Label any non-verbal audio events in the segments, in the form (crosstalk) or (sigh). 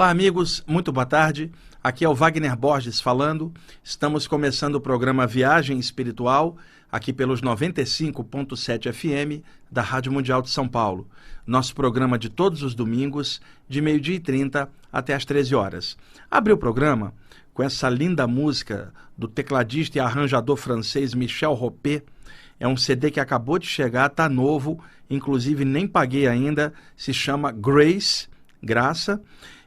Olá, amigos, muito boa tarde. Aqui é o Wagner Borges falando. Estamos começando o programa Viagem Espiritual, aqui pelos 95.7 FM da Rádio Mundial de São Paulo. Nosso programa de todos os domingos, de meio-dia e 30 até às 13 horas. Abri o programa com essa linda música do tecladista e arranjador francês Michel Ropé. É um CD que acabou de chegar, tá novo, inclusive nem paguei ainda, se chama Grace, Graça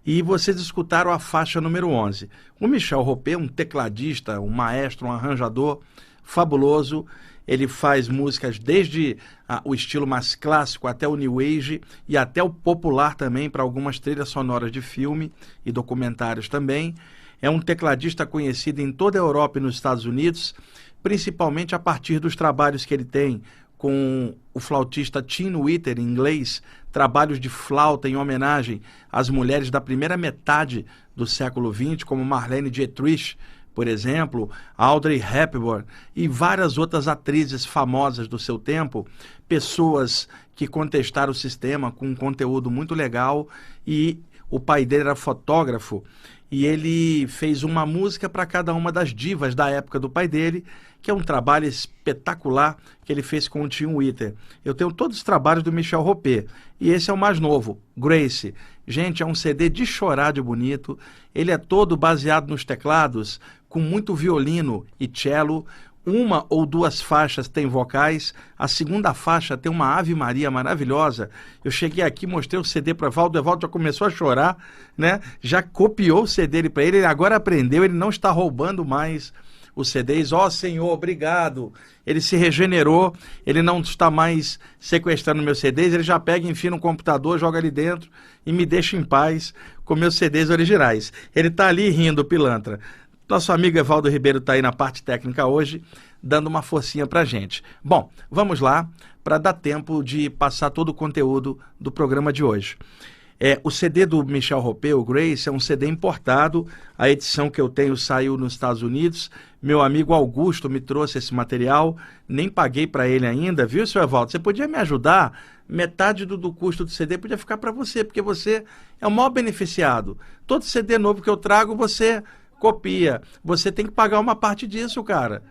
e vocês escutaram a faixa número 11. O Michel Ropé, um tecladista, um maestro, um arranjador fabuloso. Ele faz músicas desde ah, o estilo mais clássico até o new age e até o popular também para algumas trilhas sonoras de filme e documentários também. É um tecladista conhecido em toda a Europa e nos Estados Unidos, principalmente a partir dos trabalhos que ele tem com o flautista Tim Witter, em inglês, trabalhos de flauta em homenagem às mulheres da primeira metade do século XX, como Marlene Dietrich, por exemplo, Audrey Hepburn e várias outras atrizes famosas do seu tempo, pessoas que contestaram o sistema com um conteúdo muito legal e o pai dele era fotógrafo e ele fez uma música para cada uma das divas da época do pai dele, que é um trabalho espetacular que ele fez com o Tim Witter. Eu tenho todos os trabalhos do Michel Ropé, e esse é o mais novo, Grace. Gente, é um CD de chorar de bonito. Ele é todo baseado nos teclados, com muito violino e cello, uma ou duas faixas tem vocais, a segunda faixa tem uma Ave Maria maravilhosa. Eu cheguei aqui, mostrei o CD para Valdo, Evaldo já começou a chorar, né? Já copiou o CD para ele, ele agora aprendeu, ele não está roubando mais os CDs. Ó oh, Senhor, obrigado. Ele se regenerou, ele não está mais sequestrando meus CDs, ele já pega, enfia no computador, joga ali dentro e me deixa em paz com meus CDs originais. Ele está ali rindo, pilantra. Nosso amigo Evaldo Ribeiro está aí na parte técnica hoje, dando uma forcinha para gente. Bom, vamos lá para dar tempo de passar todo o conteúdo do programa de hoje. É, o CD do Michel Ropé, o Grace, é um CD importado. A edição que eu tenho saiu nos Estados Unidos. Meu amigo Augusto me trouxe esse material. Nem paguei para ele ainda, viu, seu Evaldo? Você podia me ajudar? Metade do, do custo do CD podia ficar para você, porque você é o maior beneficiado. Todo CD novo que eu trago, você copia. Você tem que pagar uma parte disso, cara.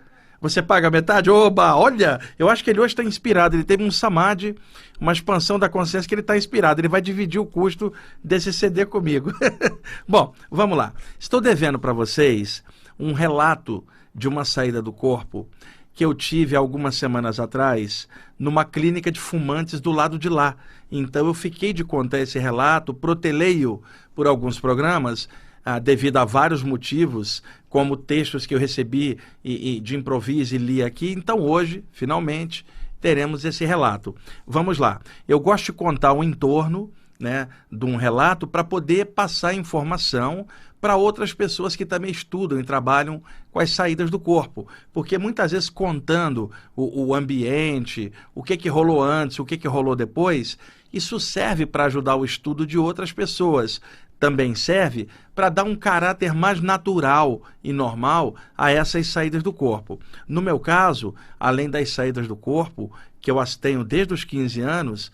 Você paga metade? Oba, olha, eu acho que ele hoje está inspirado. Ele teve um samadhi, uma expansão da consciência que ele está inspirado. Ele vai dividir o custo desse CD comigo. (laughs) Bom, vamos lá. Estou devendo para vocês um relato de uma saída do corpo que eu tive algumas semanas atrás numa clínica de fumantes do lado de lá. Então eu fiquei de contar esse relato, protelei-o por alguns programas ah, devido a vários motivos, como textos que eu recebi e, e de improviso e li aqui. Então hoje, finalmente, teremos esse relato. Vamos lá. Eu gosto de contar o entorno né, de um relato para poder passar informação para outras pessoas que também estudam e trabalham com as saídas do corpo. Porque muitas vezes contando o, o ambiente, o que, que rolou antes, o que, que rolou depois, isso serve para ajudar o estudo de outras pessoas também serve para dar um caráter mais natural e normal a essas saídas do corpo. No meu caso, além das saídas do corpo, que eu as tenho desde os 15 anos,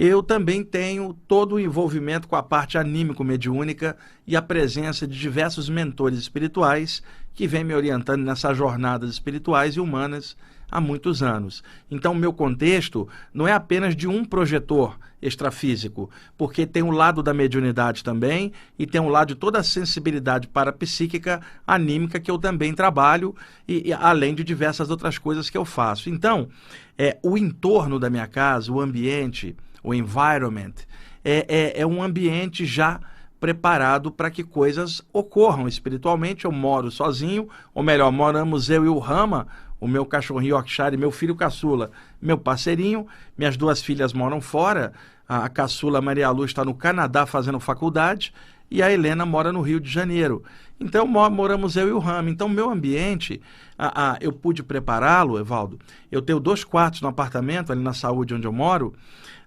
eu também tenho todo o envolvimento com a parte anímico-mediúnica e a presença de diversos mentores espirituais que vêm me orientando nessas jornadas espirituais e humanas há muitos anos. Então, meu contexto não é apenas de um projetor extrafísico, porque tem o lado da mediunidade também e tem o lado de toda a sensibilidade parapsíquica, anímica que eu também trabalho, e, e, além de diversas outras coisas que eu faço. Então, é, o entorno da minha casa, o ambiente, o environment, é, é, é um ambiente já preparado para que coisas ocorram espiritualmente. Eu moro sozinho, ou melhor, moramos eu e o Rama, o meu cachorrinho Yorkshire, meu filho caçula, meu parceirinho, minhas duas filhas moram fora, a, caçula Maria Luz está no Canadá fazendo faculdade e a Helena mora no Rio de Janeiro. Então moramos eu e o Rama. Então meu ambiente, a, a, eu pude prepará-lo, Evaldo. Eu tenho dois quartos no apartamento ali na saúde onde eu moro.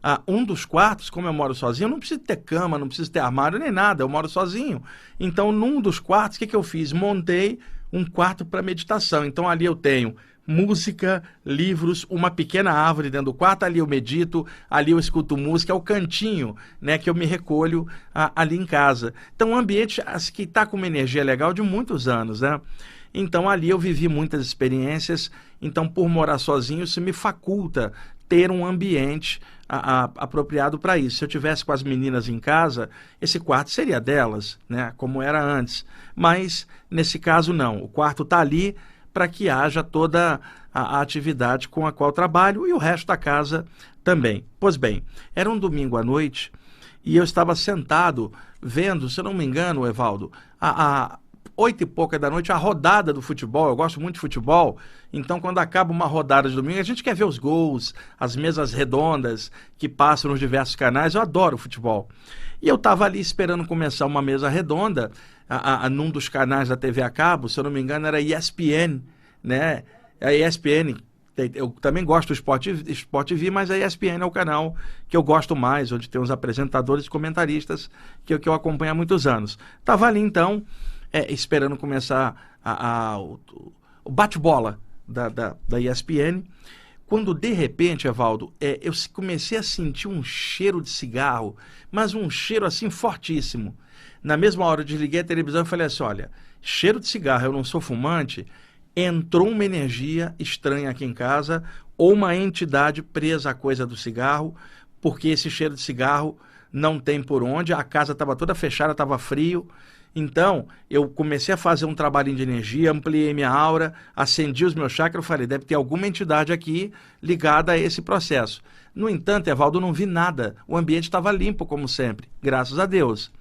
Ah, um dos quartos, como eu moro sozinho, eu não preciso ter cama, não preciso ter armário nem nada, eu moro sozinho. Então, num dos quartos, o que, que eu fiz? Montei um quarto para meditação. Então ali eu tenho música, livros, uma pequena árvore dentro do quarto, ali eu medito, ali eu escuto música, é o cantinho, né, que eu me recolho ali em casa. Então, um ambiente que está com uma energia legal de muitos anos, né? Então, ali eu vivi muitas experiências, então, por morar sozinho, isso me faculta ter um ambiente a, a, apropriado para isso. Se eu tivesse com as meninas em casa, esse quarto seria delas, né, como era antes. Mas, nesse caso, não. O quarto está ali, para que haja toda a, a, atividade com a qual trabalho e o resto da casa também. Pois bem, era um domingo à noite e eu estava sentado vendo, se eu não me engano, Evaldo, a, a oito e pouca da noite, a rodada do futebol. Eu gosto muito de futebol, então quando acaba uma rodada de domingo, a gente quer ver os gols, as mesas redondas que passam nos diversos canais. Eu adoro futebol. E eu estava ali esperando começar uma mesa redonda a, a, num dos canais da TV a cabo, se eu não me engano, era ESPN, né? A ESPN, eu também gosto do Sport, Sport TV, mas a ESPN é o canal que eu gosto mais, onde tem os apresentadores e comentaristas que, que eu acompanho há muitos anos. Estava ali, então, é, esperando começar a, a, o, o bate-bola da, da, da, ESPN, quando de repente, Evaldo, é, eu comecei a sentir um cheiro de cigarro, mas um cheiro assim fortíssimo. Na mesma hora eu desliguei a televisão e falei assim: olha, cheiro de cigarro, eu não sou fumante. Entrou uma energia estranha aqui em casa, ou uma entidade presa à coisa do cigarro, porque esse cheiro de cigarro não tem por onde, a casa estava toda fechada, estava frio. Então, eu comecei a fazer um trabalhinho de energia, ampliei minha aura, acendi os meus chakras, falei, deve ter alguma entidade aqui ligada a esse processo. No entanto, Evaldo, não vi nada. O ambiente estava limpo, como sempre, graças a Deus.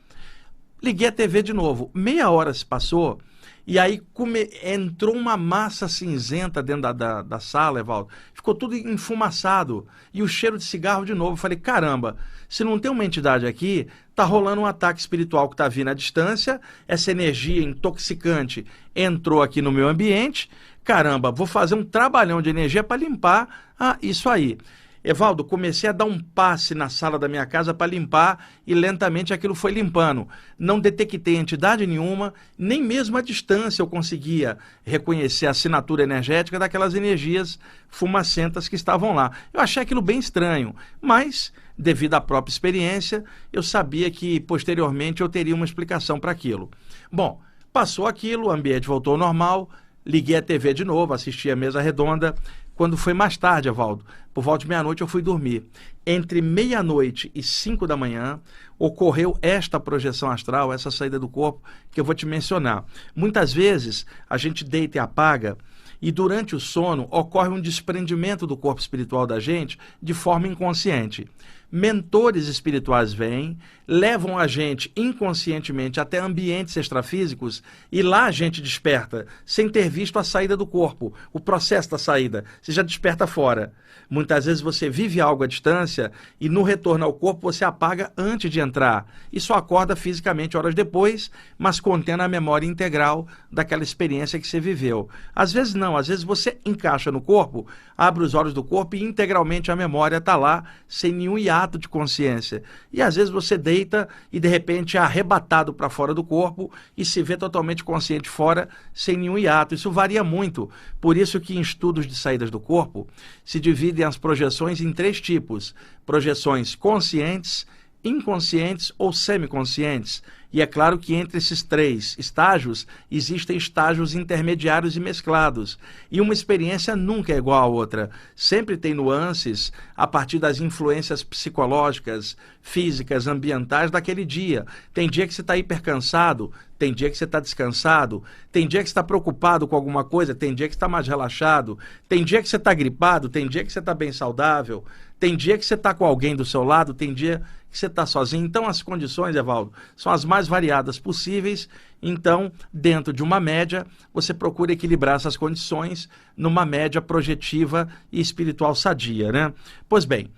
Liguei a TV de novo. Meia hora se passou e aí come... entrou uma massa cinzenta dentro da, da, da, sala, Evaldo. Ficou tudo enfumaçado. E o cheiro de cigarro de novo. falei, caramba, se não tem uma entidade aqui, tá rolando um ataque espiritual que tá vindo à distância. Essa energia intoxicante entrou aqui no meu ambiente. Caramba, vou fazer um trabalhão de energia para limpar ah, isso aí. Evaldo, comecei a dar um passe na sala da minha casa para limpar e lentamente aquilo foi limpando. Não detectei entidade nenhuma, nem mesmo à distância eu conseguia reconhecer a assinatura energética daquelas energias fumacentas que estavam lá. Eu achei aquilo bem estranho, mas devido à própria experiência, eu sabia que posteriormente eu teria uma explicação para aquilo. Bom, passou aquilo, o ambiente voltou ao normal, liguei a TV de novo, assisti a mesa redonda quando foi mais tarde, Evaldo, por volta de meia-noite eu fui dormir. Entre meia-noite e cinco da manhã ocorreu esta projeção astral, essa saída do corpo que eu vou te mencionar. Muitas vezes a gente deita e apaga e durante o sono ocorre um desprendimento do corpo espiritual da gente de forma inconsciente mentores espirituais vêm, levam a gente inconscientemente até ambientes extrafísicos e lá a gente desperta, sem ter visto a saída do corpo, o processo da saída. Você já desperta fora. Muitas vezes você vive algo à distância e no retorno ao corpo você apaga antes de entrar e só acorda fisicamente horas depois, mas contendo a memória integral daquela experiência que você viveu. Às vezes não, às vezes você encaixa no corpo, abre os olhos do corpo e integralmente a memória está lá sem nenhum hiato hiato de consciência. E às vezes você deita e de repente é arrebatado para fora do corpo e se vê totalmente consciente fora, sem nenhum hiato. Isso varia muito. Por isso que em estudos de saídas do corpo se dividem as projeções em três tipos: projeções conscientes, inconscientes ou semiconscientes. E é claro que entre esses três estágios existem estágios intermediários e mesclados. E uma experiência nunca é igual à outra. Sempre tem nuances a partir das influências psicológicas, físicas, ambientais daquele dia. Tem dia que você está hipercansado, tem dia que você está descansado, tem dia que você está preocupado com alguma coisa, tem dia que está mais relaxado, tem dia que você está gripado, tem dia que você está bem saudável, tem dia que você está com alguém do seu lado, tem dia você está sozinho. Então, as condições, Evaldo, são as mais variadas possíveis. Então, dentro de uma média, você procura equilibrar essas condições numa média projetiva e espiritual sadia, né? Pois bem,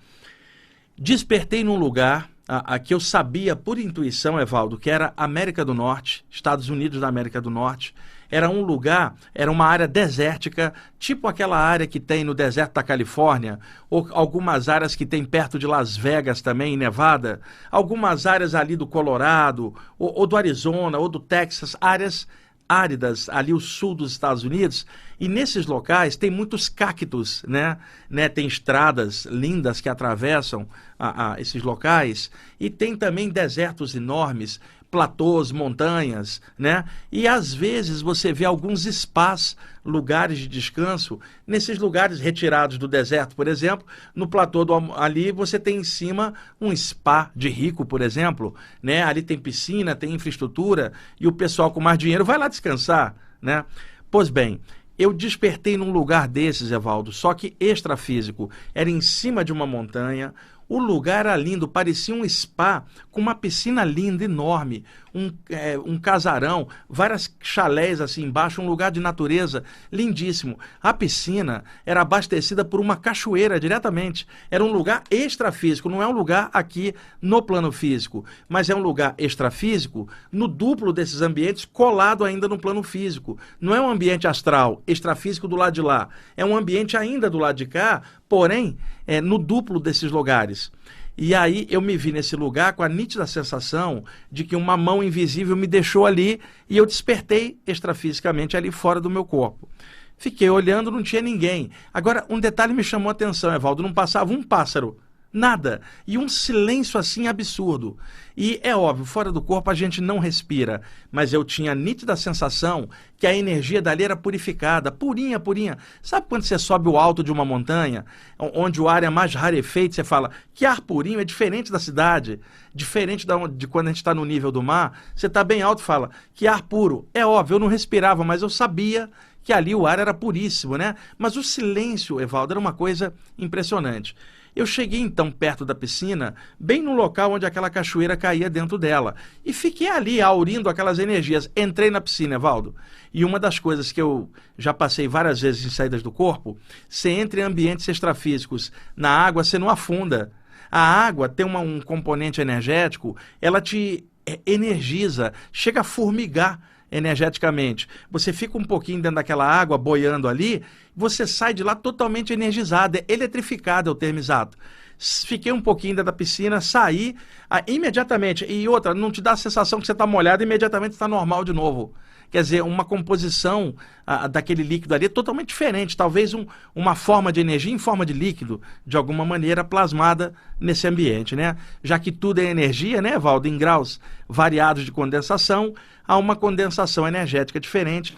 despertei num lugar a, a, que eu sabia por intuição, Evaldo, que era América do Norte, Estados Unidos da América do Norte. Era um lugar, era uma área desértica, tipo aquela área que tem no deserto da Califórnia, ou algumas áreas que tem perto de Las Vegas também, em Nevada, algumas áreas ali do Colorado, ou, ou do Arizona, ou do Texas, áreas áridas ali o sul dos Estados Unidos, E nesses locais tem muitos cactos, né? né? Tem estradas lindas que atravessam a, a esses locais e tem também desertos enormes, platôs, montanhas, né? E às vezes você vê alguns spas, lugares de descanso, nesses lugares retirados do deserto, por exemplo, no platô do, ali você tem em cima um spa de rico, por exemplo, né? Ali tem piscina, tem infraestrutura e o pessoal com mais dinheiro vai lá descansar, né? Pois bem, eu despertei num lugar desses, Evaldo, só que extrafísico. Era em cima de uma montanha, o lugar era lindo, parecia um spa com uma piscina linda, enorme, um, é, um casarão, várias chalés assim embaixo, um lugar de natureza lindíssimo. A piscina era abastecida por uma cachoeira diretamente. Era um lugar extrafísico, não é um lugar aqui no plano físico, mas é um lugar extrafísico no duplo desses ambientes, colado ainda no plano físico. Não é um ambiente astral, extrafísico do lado de lá. É um ambiente ainda do lado de cá, porém, é, no duplo desses lugares. E aí eu me vi nesse lugar com a nítida sensação de que uma mão invisível me deixou ali e eu despertei extrafisicamente ali fora do meu corpo. Fiquei olhando, não tinha ninguém. Agora, um detalhe me chamou a atenção, Evaldo: não passava um pássaro Nada. E um silêncio assim absurdo. E é óbvio, fora do corpo a gente não respira, mas eu tinha a nítida sensação que a energia dali era purificada, purinha, purinha. Sabe quando você sobe o alto de uma montanha, onde o ar é mais rarefeito, você fala que ar purinho é diferente da cidade, diferente de quando a gente está no nível do mar, você está bem alto fala que ar puro. É óbvio, eu não respirava, mas eu sabia que ali o ar era puríssimo, né? Mas o silêncio, Evaldo, era uma coisa impressionante. Eu cheguei então perto da piscina, bem no local onde aquela cachoeira caía dentro dela, e fiquei ali aurindo aquelas energias. Entrei na piscina, Valdo, e uma das coisas que eu já passei várias vezes em saídas do corpo, você entra em ambientes extrafísicos, na água você não afunda. A água tem uma, um componente energético, ela te é, energiza, chega a formigar energeticamente. Você fica um pouquinho dentro daquela água boiando ali, você sai de lá totalmente energizado, é eletrificado é o termo exato. Fiquei um pouquinho da piscina, saí ah, imediatamente. E outra, não te dá a sensação que você está molhado imediatamente está normal de novo. Quer dizer, uma composição ah, daquele líquido ali é totalmente diferente. Talvez um, uma forma de energia em forma de líquido, de alguma maneira plasmada nesse ambiente, né? Já que tudo é energia, né, Valdo? Em graus variados de condensação, há uma condensação energética diferente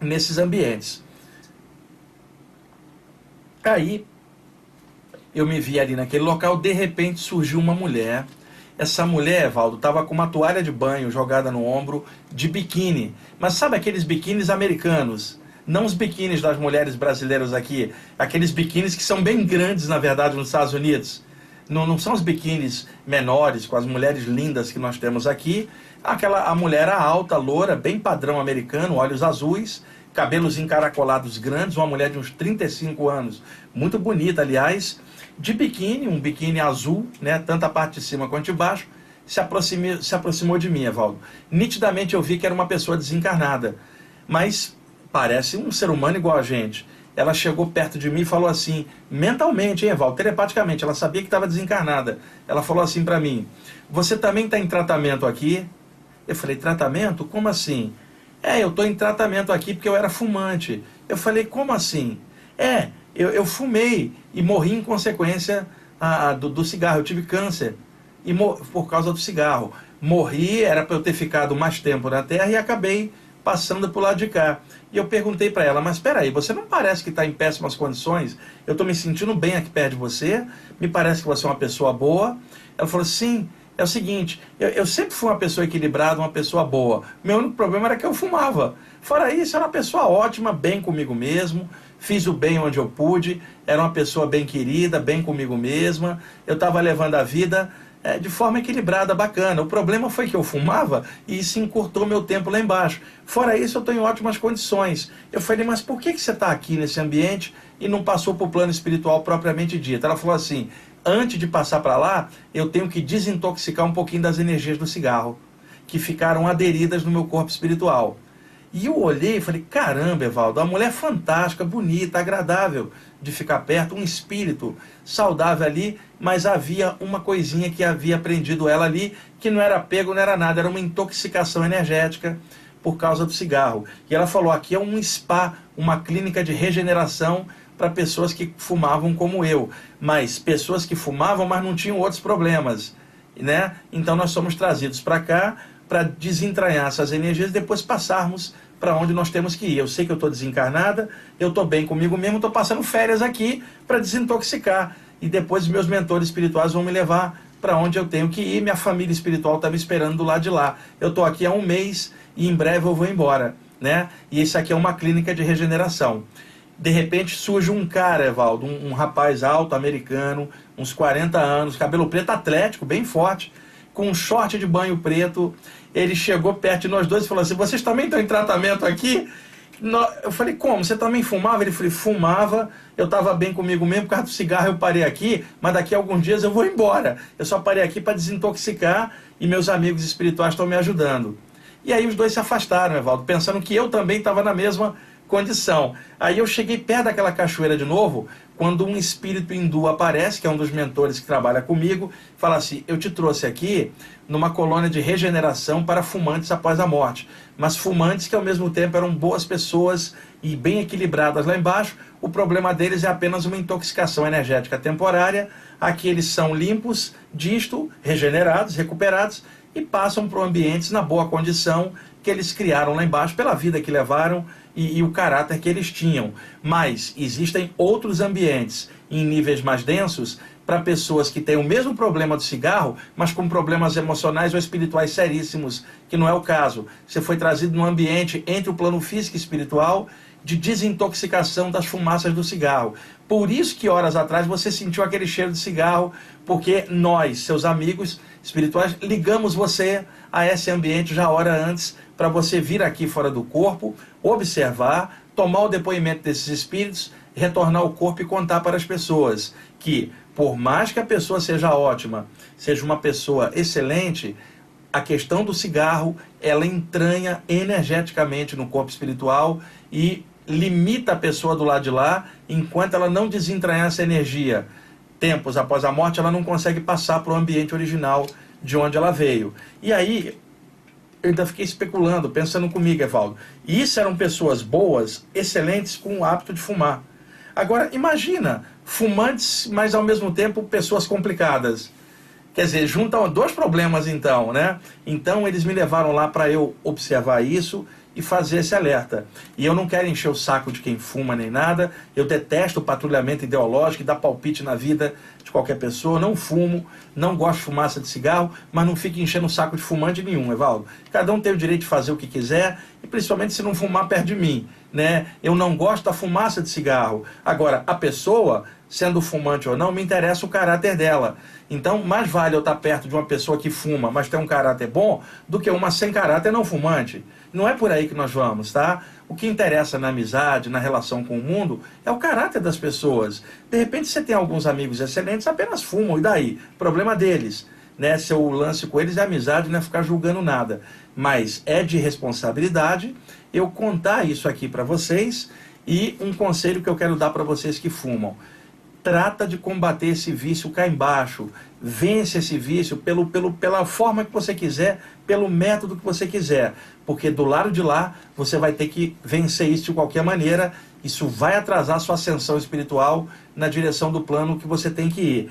nesses ambientes. Aí eu me vi ali naquele local, de repente surgiu uma mulher essa mulher, Valdo, estava com uma toalha de banho jogada no ombro, de biquíni. Mas sabe aqueles biquínis americanos? Não os biquínis das mulheres brasileiras aqui. Aqueles biquínis que são bem grandes, na verdade, nos Estados Unidos. Não, não são os biquínis menores, com as mulheres lindas que nós temos aqui. Aquela, a mulher alta, loura, bem padrão americano, olhos azuis, cabelos encaracolados grandes, uma mulher de uns 35 anos, muito bonita, aliás de biquíni, um biquíni azul, né, tanto a parte de cima quanto de baixo, se, aproxime, se aproximou de mim, Evaldo. Nitidamente eu vi que era uma pessoa desencarnada, mas parece um ser humano igual a gente. Ela chegou perto de mim e falou assim, mentalmente, hein, Evaldo, telepaticamente, ela sabia que estava desencarnada. Ela falou assim para mim: Você também está em tratamento aqui? Eu falei: Tratamento? Como assim? É, eu estou em tratamento aqui porque eu era fumante. Eu falei: Como assim? É, eu, eu fumei e morri em consequência a, a, do, do, cigarro. Eu tive câncer e por causa do cigarro. Morri, era para eu ter ficado mais tempo na Terra e acabei passando por lado de cá. E eu perguntei para ela, mas espera aí, você não parece que está em péssimas condições? Eu estou me sentindo bem aqui perto de você, me parece que você é uma pessoa boa. Ela falou, sim, é o seguinte, eu, eu sempre fui uma pessoa equilibrada, uma pessoa boa. Meu único problema era que eu fumava. Fora isso, era uma pessoa ótima, bem comigo mesmo, fiz o bem onde eu pude, era uma pessoa bem querida, bem comigo mesma, eu estava levando a vida é, de forma equilibrada, bacana. O problema foi que eu fumava e isso encurtou meu tempo lá embaixo. Fora isso, eu estou em ótimas condições. Eu falei, mas por que, que você está aqui nesse ambiente e não passou para o plano espiritual propriamente dito? Ela falou assim: antes de passar para lá, eu tenho que desintoxicar um pouquinho das energias do cigarro, que ficaram aderidas no meu corpo espiritual. E eu olhei e falei: caramba, Evaldo, uma mulher fantástica, bonita, agradável de ficar perto, um espírito saudável ali, mas havia uma coisinha que havia aprendido ela ali, que não era pego, não era nada, era uma intoxicação energética por causa do cigarro. E ela falou: aqui é um spa, uma clínica de regeneração para pessoas que fumavam como eu, mas pessoas que fumavam, mas não tinham outros problemas, né? Então nós somos trazidos para cá para desentranhar essas energias e depois passarmos para onde nós temos que ir. Eu sei que eu estou desencarnada, eu estou bem comigo mesmo, estou passando férias aqui para desintoxicar. E depois meus mentores espirituais vão me levar para onde eu tenho que ir. Minha família espiritual está me esperando do lado de lá. Eu estou aqui há um mês e em breve eu vou embora. Né? E isso aqui é uma clínica de regeneração. De repente surge um cara, Evaldo, um, um rapaz alto, americano, uns 40 anos, cabelo preto atlético, bem forte, com um short de banho preto ele chegou perto de nós dois e falou assim: Vocês também estão em tratamento aqui? Eu falei, como? Você também fumava? Ele falou, fumava, eu estava bem comigo mesmo, por causa do cigarro eu parei aqui, mas daqui a alguns dias eu vou embora. Eu só parei aqui para desintoxicar e meus amigos espirituais estão me ajudando. E aí os dois se afastaram, Evaldo, pensando que eu também estava na mesma condição. Aí eu cheguei perto daquela cachoeira de novo, quando um espírito hindu aparece, que é um dos mentores que trabalha comigo, fala assim: Eu te trouxe aqui numa colônia de regeneração para fumantes após a morte. Mas fumantes que ao mesmo tempo eram boas pessoas e bem equilibradas lá embaixo. O problema deles é apenas uma intoxicação energética temporária. Aqui eles são limpos disto, regenerados, recuperados e passam para ambientes na boa condição que eles criaram lá embaixo pela vida que levaram e, e o caráter que eles tinham. Mas existem outros ambientes em níveis mais densos para pessoas que têm o mesmo problema do cigarro, mas com problemas emocionais ou espirituais seríssimos, que não é o caso. Você foi trazido num ambiente entre o plano físico e espiritual de desintoxicação das fumaças do cigarro. Por isso que horas atrás você sentiu aquele cheiro de cigarro, porque nós, seus amigos espirituais, ligamos você a esse ambiente já hora antes para você vir aqui fora do corpo, observar, tomar o depoimento desses espíritos, retornar ao corpo e contar para as pessoas que, por mais que a pessoa seja ótima, seja uma pessoa excelente, a questão do cigarro, ela entranha energeticamente no corpo espiritual e limita a pessoa do lado de lá, enquanto ela não desentranhar essa energia. Tempos após a morte, ela não consegue passar para o ambiente original de onde ela veio. E aí, eu ainda fiquei especulando, pensando comigo, Evaldo. E isso eram pessoas boas, excelentes, com o hábito de fumar. Agora, imagina, fumantes, mas ao mesmo tempo pessoas complicadas. Quer dizer, juntam dois problemas então, né? Então eles me levaram lá para eu observar isso e fazer esse alerta. E eu não quero encher o saco de quem fuma nem nada. Eu detesto o patrulhamento ideológico e dar palpite na vida de qualquer pessoa. Não fumo, não gosto de fumaça de cigarro, mas não fique enchendo o saco de fumante nenhum, Evaldo. Cada um tem o direito de fazer o que quiser e principalmente se não fumar perto de mim, né? Eu não gosto da fumaça de cigarro. Agora, a pessoa sendo fumante ou não, me interessa o caráter dela. Então, mais vale eu estar perto de uma pessoa que fuma, mas tem um caráter bom, do que uma sem caráter não fumante. Não é por aí que nós vamos, tá? O que interessa na amizade, na relação com o mundo, é o caráter das pessoas. De repente você tem alguns amigos excelentes, apenas fumam, e daí? Problema deles. Né? Seu lance com eles é amizade, não é ficar julgando nada. Mas é de responsabilidade eu contar isso aqui para vocês e um conselho que eu quero dar para vocês que fumam trata de combater esse vício cá embaixo. Vence esse vício pelo, pelo, pela forma que você quiser, pelo método que você quiser. Porque do lado de lá você vai ter que vencer isso de qualquer maneira. Isso vai atrasar sua ascensão espiritual na direção do plano que você tem que ir.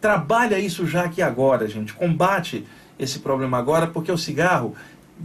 Trabalha isso já aqui agora, gente. Combate esse problema agora, porque o cigarro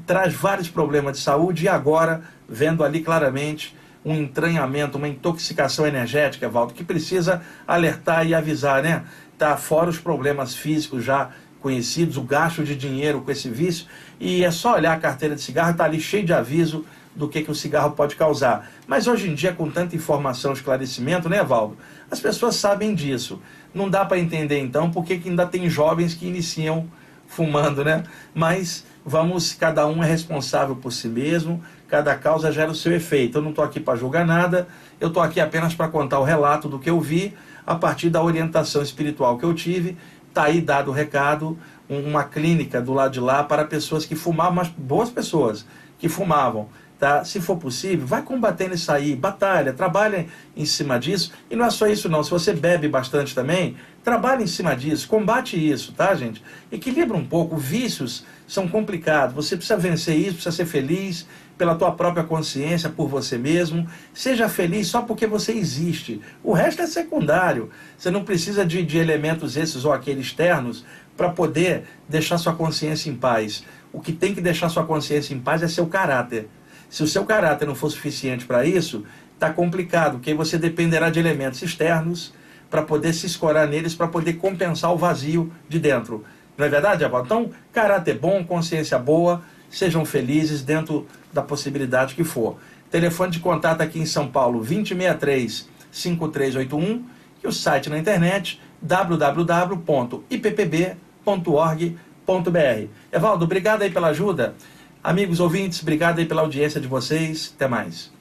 traz vários problemas de saúde e agora, vendo ali claramente, um entranhamento, uma intoxicação energética, Valdo, que precisa alertar e avisar, né? Tá fora os problemas físicos já conhecidos, o gasto de dinheiro com esse vício, e é só olhar a carteira de cigarro, está ali cheio de aviso do que, que o cigarro pode causar. Mas hoje em dia, com tanta informação, esclarecimento, né, Valdo? As pessoas sabem disso. Não dá para entender, então, por que ainda tem jovens que iniciam fumando, né? Mas vamos, cada um é responsável por si mesmo, cada causa gera o seu efeito. Eu não estou aqui para julgar nada, eu estou aqui apenas para contar o relato do que eu vi a partir da orientação espiritual que eu tive. Está aí dado o recado, uma clínica do lado de lá para pessoas que fumavam, mas boas pessoas que fumavam. Tá? Se for possível, vai combatendo isso aí, batalha, trabalha em cima disso. E não é só isso não, se você bebe bastante também, trabalha em cima disso, combate isso, tá, gente? Equilibra um pouco, vícios são complicados, você precisa vencer isso, precisa ser feliz pela tua própria consciência, por você mesmo. Seja feliz só porque você existe. O resto é secundário. Você não precisa de, de elementos esses ou aqueles externos para poder deixar sua consciência em paz. O que tem que deixar sua consciência em paz é seu caráter. Se o seu caráter não for suficiente para isso, está complicado, porque você dependerá de elementos externos para poder se escorar neles, para poder compensar o vazio de dentro. Não é verdade, Avó? Então, caráter bom, consciência boa, sejam felizes dentro da possibilidade que for. Telefone de contato aqui em São Paulo, 2063 5381 e o site na internet www.ippb.org.br. Evaldo, obrigado aí pela ajuda. Amigos ouvintes, obrigado aí pela audiência de vocês. Até mais.